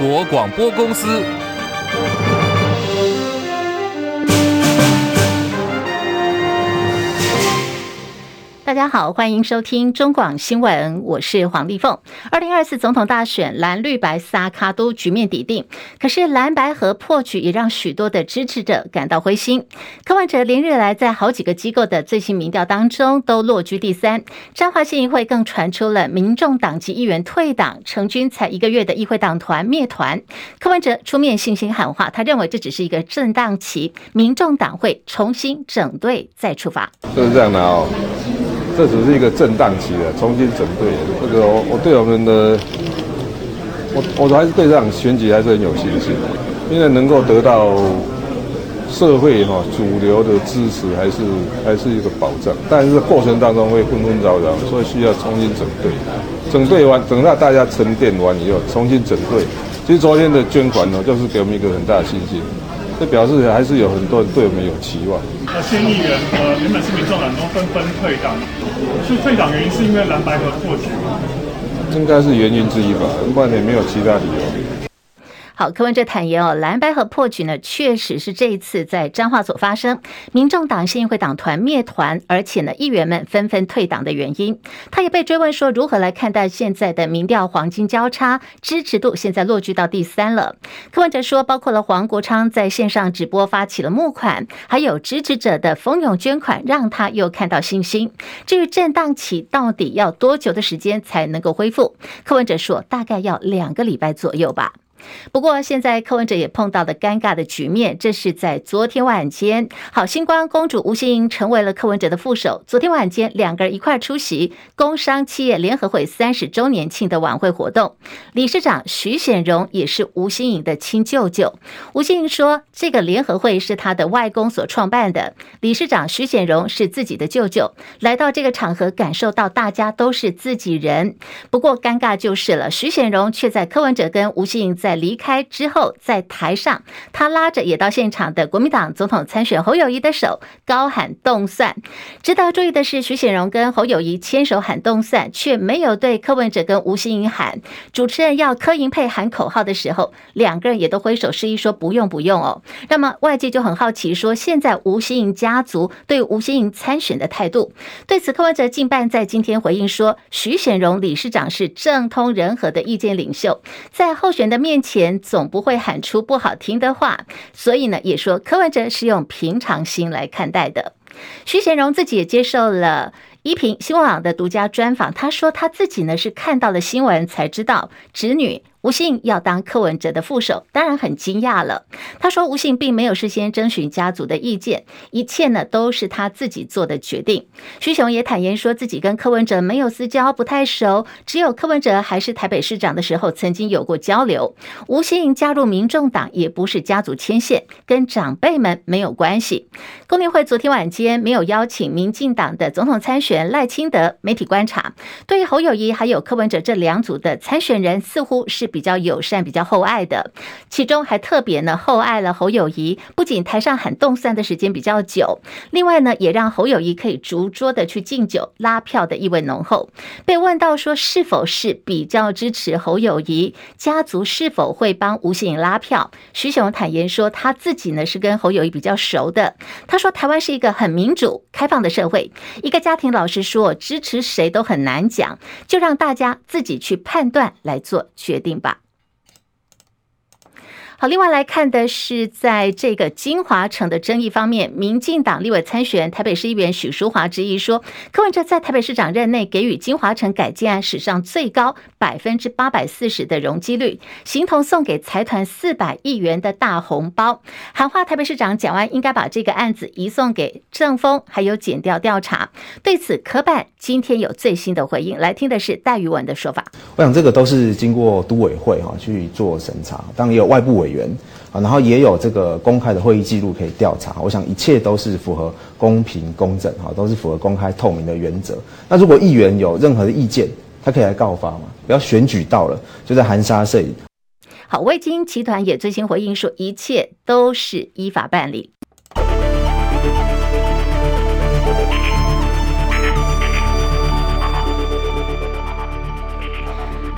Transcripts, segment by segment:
国广播公司。大家好，欢迎收听中广新闻，我是黄丽凤。二零二四总统大选，蓝绿白萨卡都局面底定，可是蓝白和破局也让许多的支持者感到灰心。柯文哲连日来在好几个机构的最新民调当中都落居第三，彰化县议会更传出了民众党籍议员退党，成军才一个月的议会党团灭团。柯文哲出面信心喊话，他认为这只是一个震荡期，民众党会重新整队再出发。就是这样的哦。这只是一个震荡期的，重新整队。这个我我对我们的，我我还是对这场选举还是很有信心的，因为能够得到社会哈主流的支持，还是还是一个保障。但是过程当中会纷纷扰扰，所以需要重新整队。整队完，等到大家沉淀完以后，重新整队。其实昨天的捐款呢，就是给我们一个很大的信心。这表示还是有很多人对我们有期望。那新议员呃，原本是民众党都纷纷退党，是退党原因是因为蓝白河破局吗？应该是原因之一吧，不然也没有其他理由。好，柯文哲坦言哦，蓝白合破局呢，确实是这一次在彰化所发生，民众党县议会党团灭团，而且呢，议员们纷纷退党的原因。他也被追问说，如何来看待现在的民调黄金交叉，支持度现在落居到第三了。柯文哲说，包括了黄国昌在线上直播发起了募款，还有支持者的蜂拥捐款，让他又看到信心。至于震荡期到底要多久的时间才能够恢复，柯文哲说，大概要两个礼拜左右吧。不过，现在柯文哲也碰到了尴尬的局面。这是在昨天晚间，好，星光公主吴欣盈成为了柯文哲的副手。昨天晚间，两个人一块出席工商企业联合会三十周年庆的晚会活动。理事长徐显荣也是吴欣盈的亲舅舅。吴欣盈说，这个联合会是他的外公所创办的。理事长徐显荣是自己的舅舅，来到这个场合，感受到大家都是自己人。不过，尴尬就是了，徐显荣却在柯文哲跟吴欣盈在在离开之后，在台上，他拉着也到现场的国民党总统参选侯友谊的手，高喊动算。值得注意的是，徐显荣跟侯友谊牵手喊动算，却没有对柯文哲跟吴欣盈喊。主持人要柯银佩喊口号的时候，两个人也都挥手示意说不用不用哦。那么外界就很好奇说，现在吴欣颖家族对吴欣颖参选的态度。对此，柯文哲近半在今天回应说，徐显荣理事长是政通人和的意见领袖，在候选的面前总不会喊出不好听的话，所以呢，也说柯文哲是用平常心来看待的。徐贤荣自己也接受了依萍新闻网的独家专访，他说他自己呢是看到了新闻才知道侄女。吴信要当柯文哲的副手，当然很惊讶了。他说，吴信并没有事先征询家族的意见，一切呢都是他自己做的决定。徐雄也坦言说自己跟柯文哲没有私交，不太熟，只有柯文哲还是台北市长的时候曾经有过交流。吴信加入民众党也不是家族牵线，跟长辈们没有关系。工联会昨天晚间没有邀请民进党的总统参选赖清德。媒体观察，对于侯友谊还有柯文哲这两组的参选人，似乎是。比较友善、比较厚爱的，其中还特别呢厚爱了侯友谊，不仅台上喊动算的时间比较久，另外呢也让侯友谊可以逐桌的去敬酒拉票的意味浓厚。被问到说是否是比较支持侯友谊，家族是否会帮吴欣颖拉票，徐雄坦言说他自己呢是跟侯友谊比较熟的。他说台湾是一个很民主、开放的社会，一个家庭老实说支持谁都很难讲，就让大家自己去判断来做决定。好，另外来看的是，在这个金华城的争议方面，民进党立委参选台北市议员许淑华质疑说，柯文哲在台北市长任内给予金华城改建案史上最高百分之八百四十的容积率，形同送给财团四百亿元的大红包，喊话台北市长蒋万应该把这个案子移送给政风还有检调调查。对此，柯办今天有最新的回应，来听的是戴宇文的说法。我想这个都是经过都委会哈去做审查，当然也有外部委。员啊，然后也有这个公开的会议记录可以调查，我想一切都是符合公平公正哈，都是符合公开透明的原则。那如果议员有任何的意见，他可以来告发嘛？不要选举到了就在含沙射影。好，威晶集团也最新回应说，一切都是依法办理。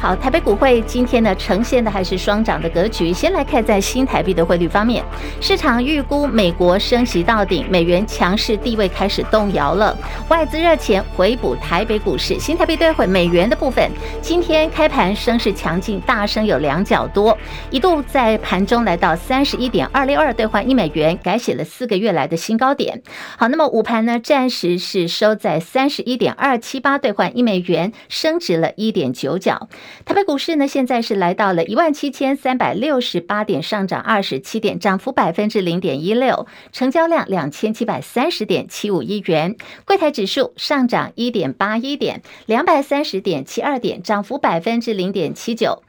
好，台北股汇今天呢呈现的还是双涨的格局。先来看在新台币的汇率方面，市场预估美国升息到顶，美元强势地位开始动摇了。外资热钱回补台北股市，新台币兑换美元的部分，今天开盘升势强劲，大升有两角多，一度在盘中来到三十一点二六二兑换一美元，改写了四个月来的新高点。好，那么午盘呢，暂时是收在三十一点二七八兑换一美元，升值了一点九角。台北股市呢，现在是来到了一万七千三百六十八点，上涨二十七点，涨幅百分之零点一六，成交量两千七百三十点七五亿元。柜台指数上涨一点八一点，两百三十点七二点，涨幅百分之零点七九。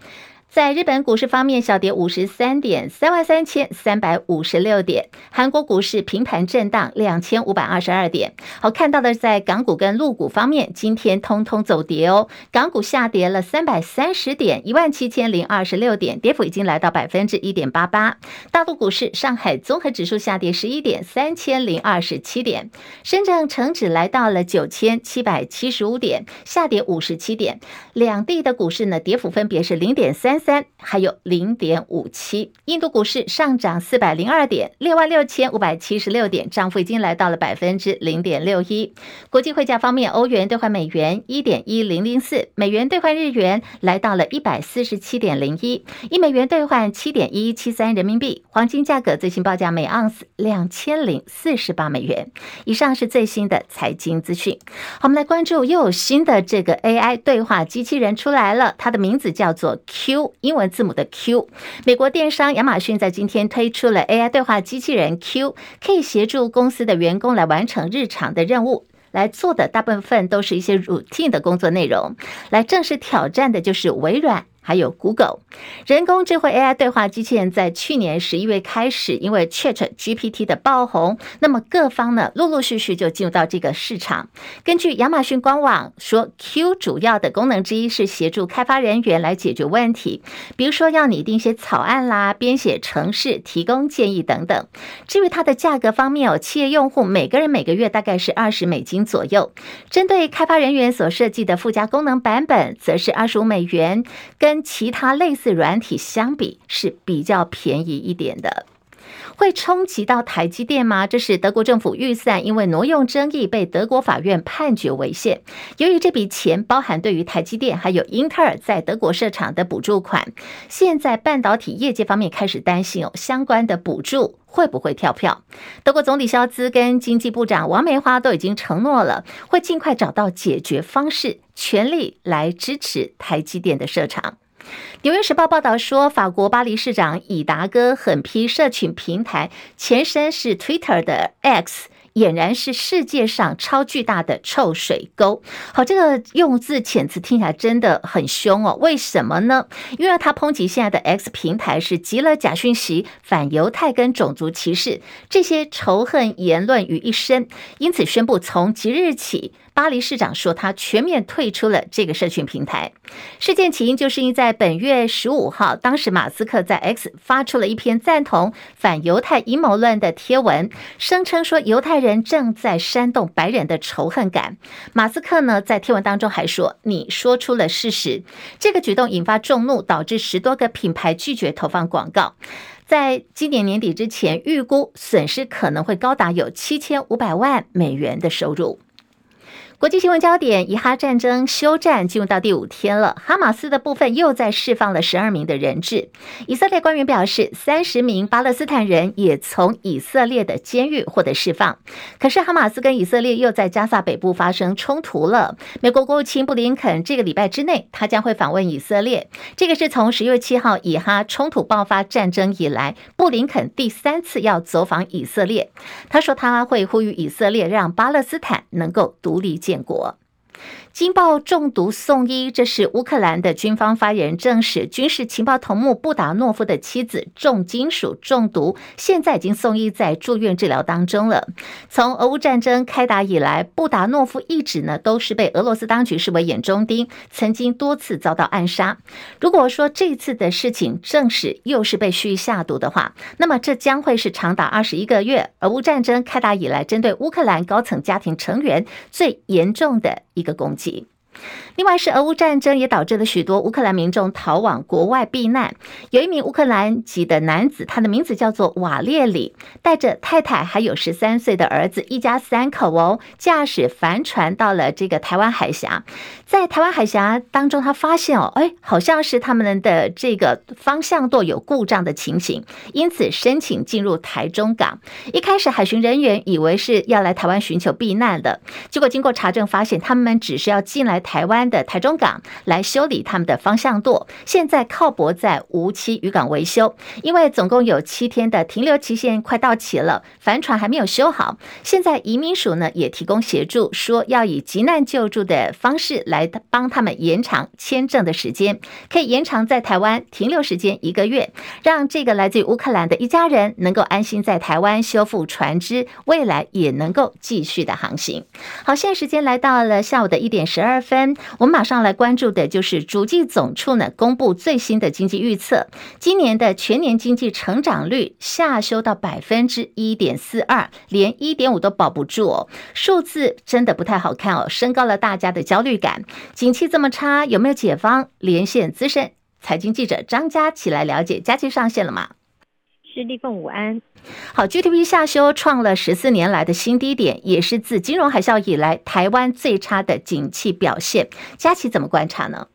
在日本股市方面，小跌五十三点，三万三千三百五十六点。韩国股市平盘震荡，两千五百二十二点。好，看到的在港股跟陆股方面，今天通通走跌哦。港股下跌了三百三十点，一万七千零二十六点，跌幅已经来到百分之一点八八。大陆股市，上海综合指数下跌十一点，三千零二十七点。深圳成指来到了九千七百七十五点，下跌五十七点。两地的股市呢，跌幅分别是零点三。三还有零点五七，印度股市上涨四百零二点，六万六千五百七十六点，涨幅已经来到了百分之零点六一。国际汇价方面，欧元兑换美元一点一零零四，美元兑换日元来到了一百四十七点零一，一美元兑换七点一七三人民币。黄金价格最新报价每盎司两千零四十八美元。以上是最新的财经资讯。好，我们来关注又有新的这个 AI 对话机器人出来了，它的名字叫做 Q。英文字母的 Q，美国电商亚马逊在今天推出了 AI 对话机器人 Q，可以协助公司的员工来完成日常的任务，来做的大部分都是一些 routine 的工作内容，来正式挑战的就是微软。还有 Google 人工智慧 AI 对话机器人，在去年十一月开始，因为 ChatGPT 的爆红，那么各方呢陆陆续续就进入到这个市场。根据亚马逊官网说，Q 主要的功能之一是协助开发人员来解决问题，比如说要拟定一些草案啦、编写程式、提供建议等等。至于它的价格方面哦，企业用户每个人每个月大概是二十美金左右，针对开发人员所设计的附加功能版本，则是二十五美元。跟跟其他类似软体相比是比较便宜一点的。会冲击到台积电吗？这是德国政府预算，因为挪用争议被德国法院判决违宪。由于这笔钱包含对于台积电还有英特尔在德国设厂的补助款，现在半导体业界方面开始担心哦，相关的补助会不会跳票？德国总理肖兹跟经济部长王梅花都已经承诺了，会尽快找到解决方式，全力来支持台积电的设厂。《纽约时报》报道说，法国巴黎市长以达哥狠批社群平台前身是 Twitter 的 X，俨然是世界上超巨大的臭水沟。好，这个用字遣词听起来真的很凶哦。为什么呢？因为他抨击现在的 X 平台是集了假讯息、反犹太跟种族歧视这些仇恨言论于一身，因此宣布从即日起。巴黎市长说，他全面退出了这个社群平台。事件起因就是因在本月十五号，当时马斯克在 X 发出了一篇赞同反犹太阴谋论的贴文，声称说犹太人正在煽动白人的仇恨感。马斯克呢，在贴文当中还说：“你说出了事实。”这个举动引发众怒，导致十多个品牌拒绝投放广告。在今年年底之前，预估损失可能会高达有七千五百万美元的收入。国际新闻焦点：以哈战争休战进入到第五天了，哈马斯的部分又在释放了十二名的人质。以色列官员表示，三十名巴勒斯坦人也从以色列的监狱获得释放。可是，哈马斯跟以色列又在加萨北部发生冲突了。美国国务卿布林肯这个礼拜之内，他将会访问以色列。这个是从十月七号以哈冲突爆发战争以来，布林肯第三次要走访以色列。他说他会呼吁以色列让巴勒斯坦能够独立建建国惊爆中毒送医，这是乌克兰的军方发言人证实，军事情报头目布达诺夫的妻子重金属中毒，现在已经送医在住院治疗当中了。从俄乌战争开打以来，布达诺夫一直呢都是被俄罗斯当局视为眼中钉，曾经多次遭到暗杀。如果说这次的事情证实又是被蓄意下毒的话，那么这将会是长达二十一个月俄乌战争开打以来针对乌克兰高层家庭成员最严重的一个攻击。sí 另外是俄乌战争也导致了许多乌克兰民众逃往国外避难。有一名乌克兰籍的男子，他的名字叫做瓦列里，带着太太还有十三岁的儿子，一家三口哦，驾驶帆船到了这个台湾海峡。在台湾海峡当中，他发现哦，哎，好像是他们的这个方向舵有故障的情形，因此申请进入台中港。一开始海巡人员以为是要来台湾寻求避难的，结果经过查证发现，他们只是要进来台湾的台中港来修理他们的方向舵，现在靠泊在无期渔港维修，因为总共有七天的停留期限快到期了，帆船还没有修好。现在移民署呢也提供协助，说要以急难救助的方式来帮他们延长签证的时间，可以延长在台湾停留时间一个月，让这个来自于乌克兰的一家人能够安心在台湾修复船只，未来也能够继续的航行。好，现在时间来到了下。午的一点十二分。我们马上来关注的就是主计总处呢公布最新的经济预测，今年的全年经济成长率下修到百分之一点四二，连一点五都保不住哦，数字真的不太好看哦，升高了大家的焦虑感。景气这么差，有没有解方？连线资深财经记者张佳琪来了解。佳琪上线了吗？是立凤午安。好，GDP 下修创了十四年来的新低点，也是自金融海啸以来台湾最差的景气表现。佳琪怎么观察呢？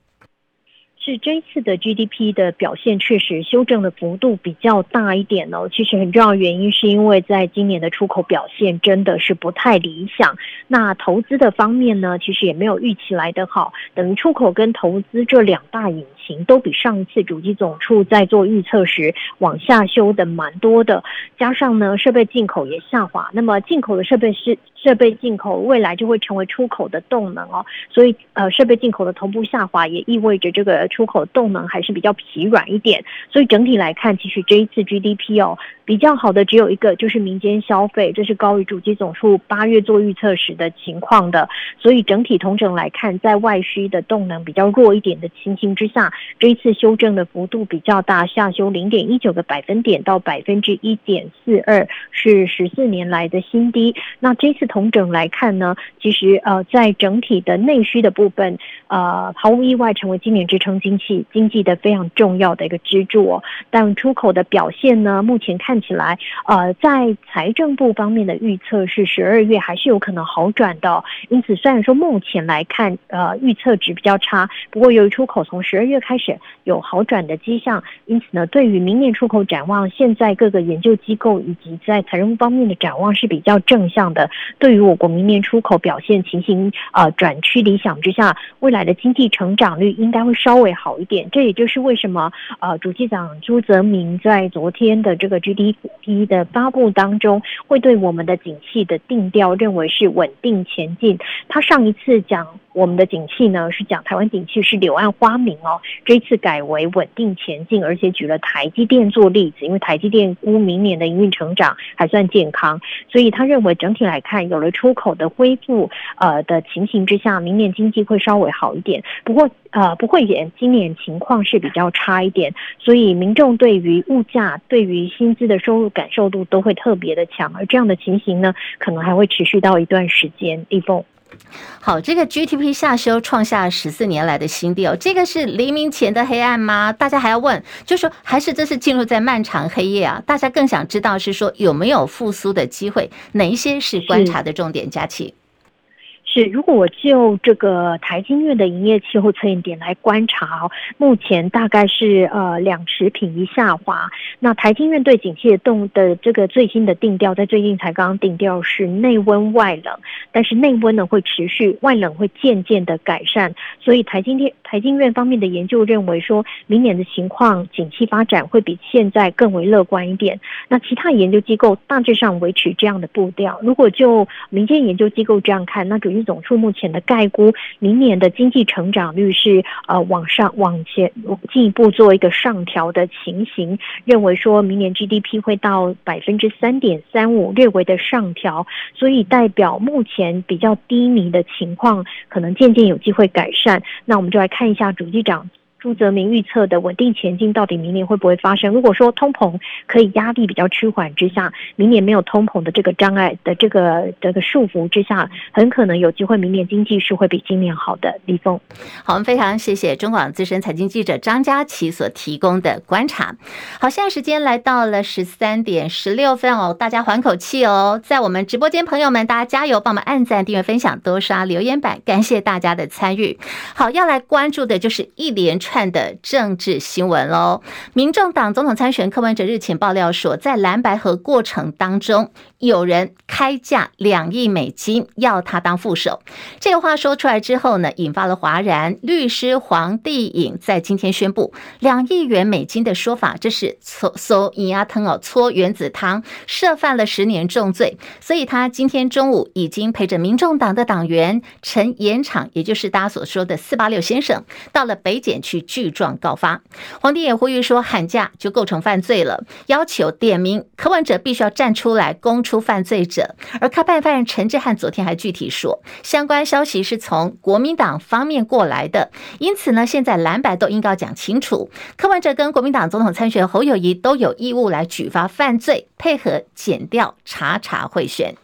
是这一次的 GDP 的表现确实修正的幅度比较大一点哦。其实很重要原因是因为在今年的出口表现真的是不太理想。那投资的方面呢，其实也没有预期来得好。等于出口跟投资这两大引都比上一次主机总处在做预测时往下修的蛮多的。加上呢，设备进口也下滑。那么进口的设备是设备进口未来就会成为出口的动能哦。所以呃，设备进口的同步下滑也意味着这个。出口动能还是比较疲软一点，所以整体来看，其实这一次 GDP 哦比较好的只有一个，就是民间消费，这是高于主机总处八月做预测时的情况的。所以整体同整来看，在外需的动能比较弱一点的情形之下，这一次修正的幅度比较大，下修零点一九个百分点到百分之一点四二，是十四年来的新低。那这次同整来看呢，其实呃在整体的内需的部分，呃毫无意外成为今年支撑。经济经济的非常重要的一个支柱哦，但出口的表现呢，目前看起来，呃，在财政部方面的预测是十二月还是有可能好转的，因此虽然说目前来看，呃，预测值比较差，不过由于出口从十二月开始有好转的迹象，因此呢，对于明年出口展望，现在各个研究机构以及在财政方面的展望是比较正向的，对于我国明年出口表现情形，呃，转趋理想之下，未来的经济成长率应该会稍微。好一点，这也就是为什么呃，主计长朱泽明在昨天的这个 GDP 的发布当中，会对我们的景气的定调认为是稳定前进。他上一次讲我们的景气呢，是讲台湾景气是柳暗花明哦，这次改为稳定前进，而且举了台积电做例子，因为台积电估明年的营运成长还算健康，所以他认为整体来看，有了出口的恢复呃的情形之下，明年经济会稍微好一点。不过呃不会演。今年情况是比较差一点，所以民众对于物价、对于薪资的收入感受度都会特别的强，而这样的情形呢，可能还会持续到一段时间。立凤，好，这个 GDP 下修创下十四年来的新低哦，这个是黎明前的黑暗吗？大家还要问，就是说还是这是进入在漫长黑夜啊？大家更想知道是说有没有复苏的机会，哪一些是观察的重点？佳琪。是，如果我就这个台金院的营业气候测验点来观察，目前大概是呃两持平一下滑。那台金院对景气的动的这个最新的定调，在最近才刚刚定调是内温外冷，但是内温呢会持续，外冷会渐渐的改善。所以台金电台金院方面的研究认为说，明年的情况景气发展会比现在更为乐观一点。那其他研究机构大致上维持这样的步调。如果就民间研究机构这样看，那主总处目前的概估，明年的经济成长率是呃往上往前进一步做一个上调的情形，认为说明年 GDP 会到百分之三点三五，略微的上调，所以代表目前比较低迷的情况可能渐渐有机会改善。那我们就来看一下主机长朱泽明预测的稳定前进到底明年会不会发生？如果说通膨可以压力比较趋缓之下，明年没有通膨的这个障碍的这个这个束缚之下，很可能有机会明年经济是会比今年好的。李峰，好，我们非常谢谢中广资深财经记者张佳琪所提供的观察。好，现在时间来到了十三点十六分哦，大家缓口气哦，在我们直播间朋友们，大家加油，帮我们按赞、订阅、分享，多刷留言板，感谢大家的参与。好，要来关注的就是一连串。串的政治新闻喽，民众党总统参选柯文哲日前爆料说，在蓝白合过程当中，有人开价两亿美金要他当副手。这个话说出来之后呢，引发了哗然。律师黄帝颖在今天宣布，两亿元美金的说法，这是搓搜银牙汤哦，搓原子汤，涉犯了十年重罪。所以他今天中午已经陪着民众党的党员陈延长，也就是大家所说的四八六先生，到了北检区。具状告发，黄帝也呼吁说喊价就构成犯罪了，要求点名柯文哲必须要站出来供出犯罪者。而开办犯人陈志汉昨天还具体说，相关消息是从国民党方面过来的，因此呢，现在蓝白都应该讲清楚，柯文哲跟国民党总统参选侯友谊都有义务来举发犯罪，配合减调查查贿选。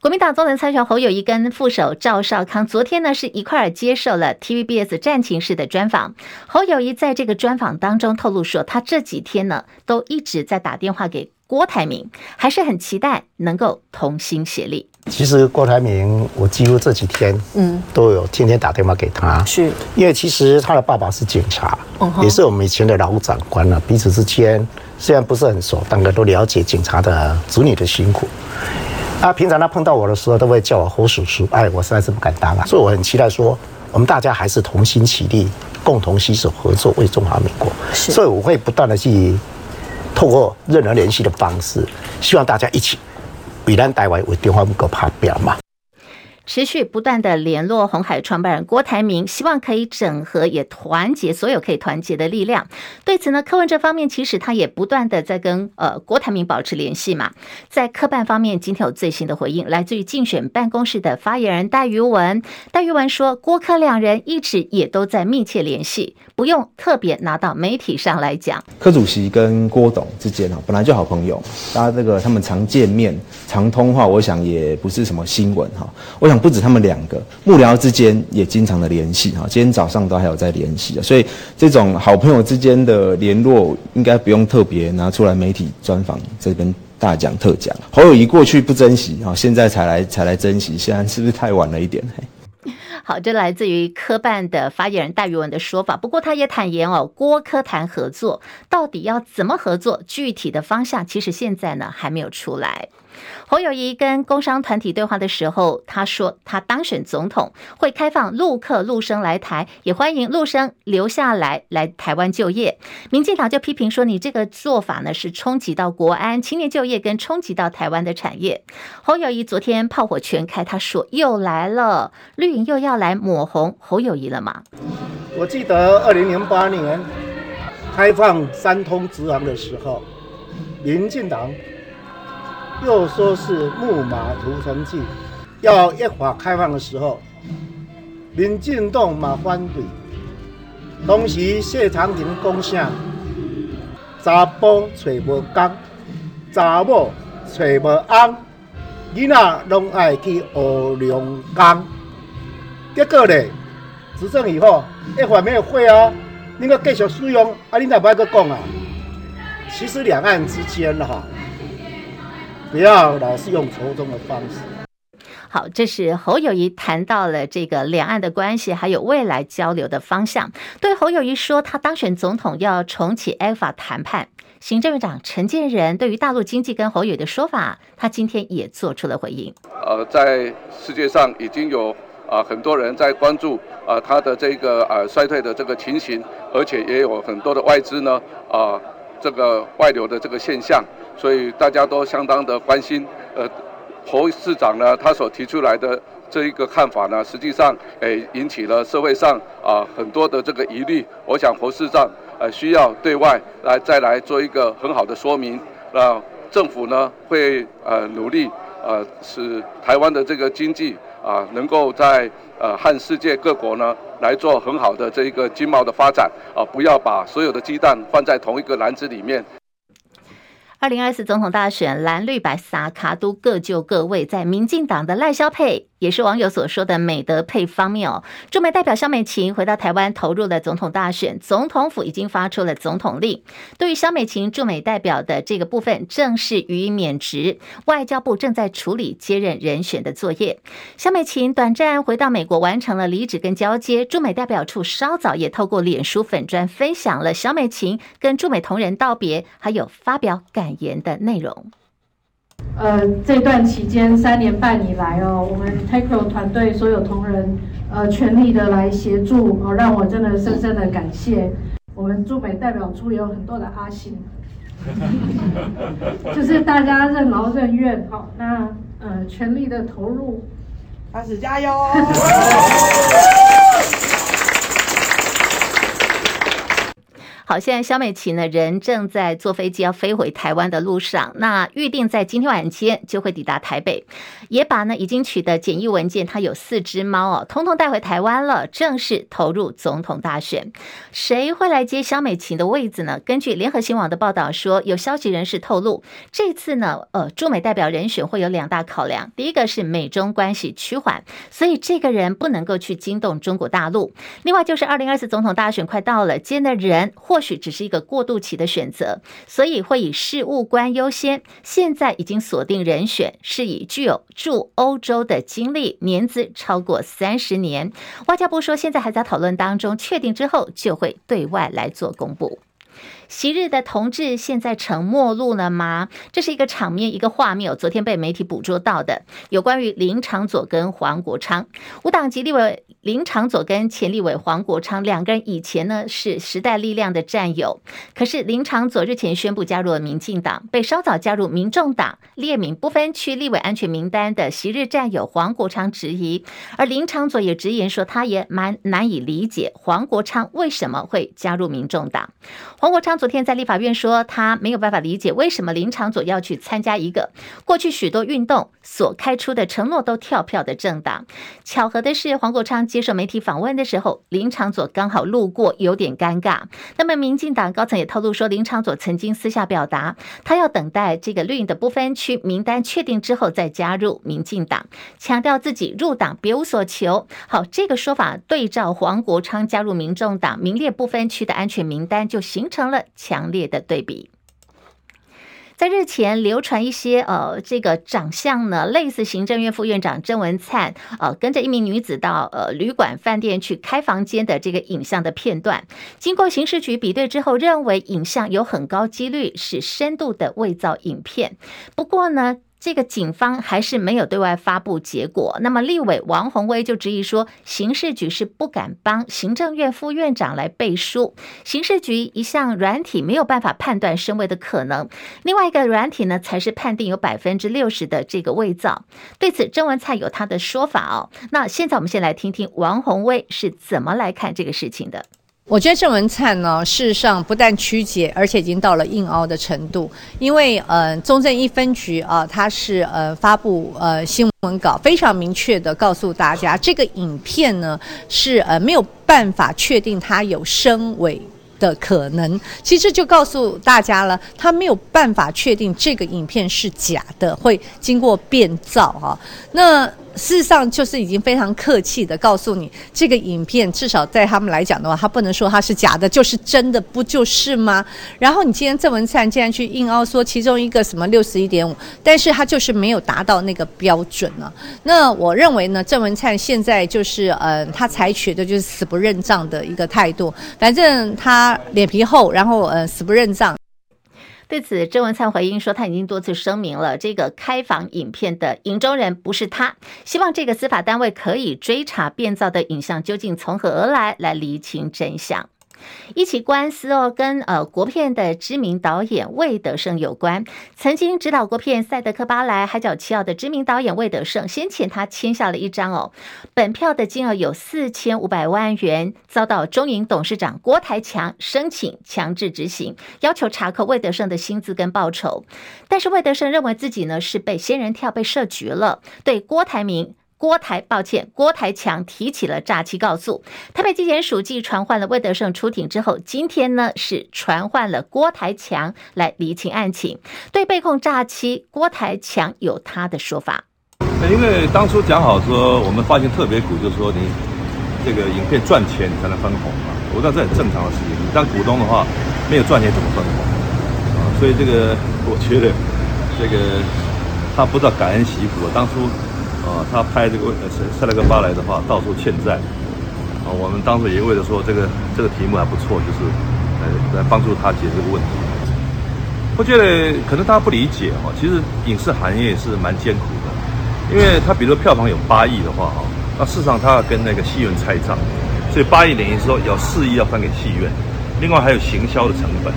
国民党总统参选侯友谊跟副手赵少康昨天呢是一块儿接受了 TVBS 战情室的专访。侯友谊在这个专访当中透露说，他这几天呢都一直在打电话给郭台铭，还是很期待能够同心协力。其实郭台铭，我几乎这几天嗯都有天天打电话给他，是因为其实他的爸爸是警察，也是我们以前的老长官了，彼此之间虽然不是很熟，但都了解警察的子女的辛苦。啊，平常他碰到我的时候，都会叫我胡叔叔。哎，我实在是不敢当啊，所以我很期待说，我们大家还是同心齐力，共同携手合作，为中华民国。是，所以我会不断的去透过任何联系的方式，希望大家一起比咱台湾为中华民国拍表嘛。持续不断的联络红海创办人郭台铭，希望可以整合也团结所有可以团结的力量。对此呢，柯文哲方面其实他也不断的在跟呃郭台铭保持联系嘛。在科办方面，今天有最新的回应，来自于竞选办公室的发言人戴于文。戴于文说，郭柯两人一直也都在密切联系，不用特别拿到媒体上来讲。柯主席跟郭董之间啊，本来就好朋友，大家这个他们常见面、常通话，我想也不是什么新闻哈。我想。不止他们两个幕僚之间也经常的联系哈，今天早上都还有在联系，所以这种好朋友之间的联络应该不用特别拿出来媒体专访这边大讲特讲。侯友宜过去不珍惜哈，现在才来才来珍惜，现在是不是太晚了一点？好，这来自于科办的发言人戴于文的说法。不过他也坦言哦，郭柯谈合作到底要怎么合作，具体的方向其实现在呢还没有出来。侯友谊跟工商团体对话的时候，他说他当选总统会开放陆客陆生来台，也欢迎陆生留下来来台湾就业。民进党就批评说，你这个做法呢是冲击到国安、青年就业跟冲击到台湾的产业。侯友谊昨天炮火全开，他说又来了，绿营又要来抹红侯友谊了吗？我记得二零零八年开放三通直航的时候，民进党。又说是木马屠城记，要一法开放的时候，民进党嘛反对。当时谢长廷讲啥？查甫找无工，查某找无翁，囡仔拢爱去学龙工。结果呢，执政以后一法没有会啊，应该继续使用，啊，你哪不爱搁讲啊？其实两岸之间哈。不要老是用仇中的方式。好，这是侯友谊谈到了这个两岸的关系，还有未来交流的方向。对侯友谊说，他当选总统要重启 ECFA 谈判。行政院长陈建仁对于大陆经济跟侯友宜的说法，他今天也做出了回应。呃，在世界上已经有啊很多人在关注啊他的这个呃衰退的这个情形，而且也有很多的外资呢啊这个外流的这个现象。所以大家都相当的关心，呃，侯市长呢，他所提出来的这一个看法呢，实际上诶引起了社会上啊很多的这个疑虑。我想侯市长呃需要对外来再来做一个很好的说明。那政府呢会呃努力呃使台湾的这个经济啊能够在呃和世界各国呢来做很好的这一个经贸的发展啊，不要把所有的鸡蛋放在同一个篮子里面。二零二四总统大选，蓝绿白撒卡都各就各位，在民进党的赖萧配。也是网友所说的美德配方面哦。驻美代表萧美琴回到台湾，投入了总统大选，总统府已经发出了总统令，对于萧美琴驻美代表的这个部分，正式予以免职。外交部正在处理接任人选的作业。萧美琴短暂回到美国，完成了离职跟交接。驻美代表处稍早也透过脸书粉砖分享了萧美琴跟驻美同仁道别，还有发表感言的内容。呃，这段期间三年半以来哦，我们 TACRO 团队所有同仁呃全力的来协助哦，让我真的深深的感谢。我们驻美代表处有很多的阿信，就是大家任劳任怨，好，那呃全力的投入，开始加油。好，现在萧美琴呢人正在坐飞机要飞回台湾的路上，那预定在今天晚间就会抵达台北，也把呢已经取得检疫文件，他有四只猫哦，通通带回台湾了，正式投入总统大选。谁会来接萧美琴的位子呢？根据联合新闻网的报道说，有消息人士透露，这次呢，呃，驻美代表人选会有两大考量，第一个是美中关系趋缓，所以这个人不能够去惊动中国大陆；另外就是二零二四总统大选快到了，接的人或。或许只是一个过渡期的选择，所以会以事务官优先。现在已经锁定人选，是以具有驻欧洲的经历，年资超过三十年。外交部说，现在还在讨论当中，确定之后就会对外来做公布。昔日的同志现在成陌路了吗？这是一个场面，一个画面，昨天被媒体捕捉到的，有关于林长佐跟黄国昌，无党籍立委。林长佐跟前立委黄国昌两个人以前呢是时代力量的战友，可是林长佐日前宣布加入了民进党，被稍早加入民众党列名不分区立委安全名单的昔日战友黄国昌质疑，而林长佐也直言说，他也蛮难以理解黄国昌为什么会加入民众党。黄国昌昨天在立法院说，他没有办法理解为什么林长佐要去参加一个过去许多运动所开出的承诺都跳票的政党。巧合的是，黄国昌。接接受媒体访问的时候，林长佐刚好路过，有点尴尬。那么，民进党高层也透露说，林长佐曾经私下表达，他要等待这个绿营的不分区名单确定之后再加入民进党，强调自己入党别无所求。好，这个说法对照黄国昌加入民众党名列不分区的安全名单，就形成了强烈的对比。在日前流传一些呃，这个长相呢类似行政院副院长郑文灿呃，跟着一名女子到呃旅馆饭店去开房间的这个影像的片段，经过刑事局比对之后，认为影像有很高几率是深度的伪造影片。不过呢。这个警方还是没有对外发布结果。那么，立委王鸿薇就质疑说，刑事局是不敢帮行政院副院长来背书。刑事局一项软体没有办法判断深伪的可能，另外一个软体呢，才是判定有百分之六十的这个伪造。对此，郑文灿有他的说法哦。那现在我们先来听听王鸿薇是怎么来看这个事情的。我觉得郑文灿呢，事实上不但曲解，而且已经到了硬凹的程度。因为呃，中正一分局啊，它是呃发布呃新闻稿，非常明确的告诉大家，这个影片呢是呃没有办法确定它有升伪的可能。其实就告诉大家了，他没有办法确定这个影片是假的，会经过变造哈。那。事实上，就是已经非常客气的告诉你，这个影片至少在他们来讲的话，他不能说它是假的，就是真的，不就是吗？然后你今天郑文灿竟然去硬凹说其中一个什么六十一点五，但是他就是没有达到那个标准呢。那我认为呢，郑文灿现在就是呃，他采取的就是死不认账的一个态度，反正他脸皮厚，然后呃，死不认账。对此，郑文灿回应说，他已经多次声明了，这个开房影片的影中人不是他，希望这个司法单位可以追查变造的影像究竟从何而来，来厘清真相。一起官司哦，跟呃国片的知名导演魏德圣有关。曾经执导国片《赛德克巴莱》《海角七号》的知名导演魏德圣，先前他签下了一张哦，本票的金额有四千五百万元，遭到中影董事长郭台强申请强制执行，要求查扣魏德圣的薪资跟报酬。但是魏德圣认为自己呢是被仙人跳被设局了，对郭台铭。郭台，抱歉，郭台强提起了诈欺告诉。台北地检署继传唤了魏德圣出庭之后，今天呢是传唤了郭台强来厘清案情。对被控诈欺，郭台强有他的说法。因为当初讲好说，我们发行特别股，就是说你这个影片赚钱，你才能分红嘛。我知道这很正常的事情。你当股东的话，没有赚钱怎么分红啊？所以这个我觉得这个他不知道感恩媳福。当初啊，他拍这个塞塞勒格巴莱的话，到处欠债啊。我们当时也为了说这个这个题目还不错，就是来来帮助他解这个问题。我觉得可能大家不理解哈，其实影视行业是蛮艰苦的。因为他比如说票房有八亿的话哈，那事实上他要跟那个戏院拆账，所以八亿等于说有四亿要分给戏院，另外还有行销的成本，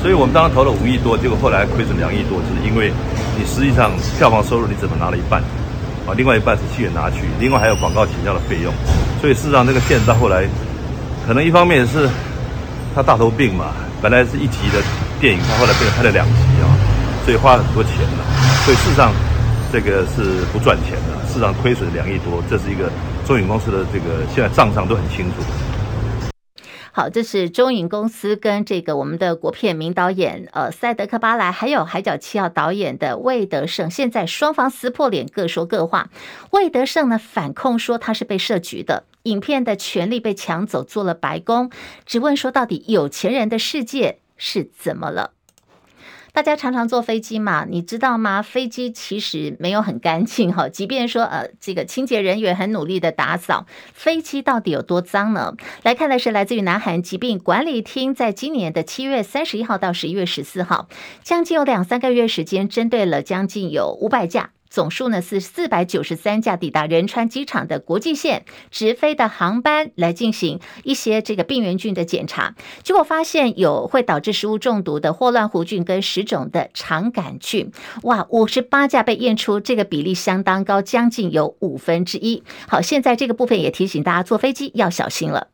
所以我们当时投了五亿多，结果后来亏损两亿多，就是因为你实际上票房收入你只能拿了一半，啊，另外一半是戏院拿去，另外还有广告请教的费用，所以事实上这个片到后来，可能一方面是他大头病嘛，本来是一集的电影，他后来变成拍了两集啊，所以花了很多钱了，所以事实上。这个是不赚钱的，市场亏损两亿多，这是一个中影公司的这个现在账上都很清楚。好，这是中影公司跟这个我们的国片名导演呃赛德克巴莱，还有《海角七号》导演的魏德胜，现在双方撕破脸，各说各话。魏德胜呢反控说他是被设局的，影片的权利被抢走，做了白宫。只问说到底有钱人的世界是怎么了？大家常常坐飞机嘛，你知道吗？飞机其实没有很干净哈，即便说呃，这个清洁人员很努力的打扫，飞机到底有多脏呢？来看的是来自于南韩疾病管理厅，在今年的七月三十一号到十一月十四号，将近有两三个月时间，针对了将近有五百架。总数呢是四百九十三架抵达仁川机场的国际线直飞的航班来进行一些这个病原菌的检查，结果发现有会导致食物中毒的霍乱弧菌跟十种的肠杆菌，哇，五十八架被验出，这个比例相当高，将近有五分之一。好，现在这个部分也提醒大家坐飞机要小心了。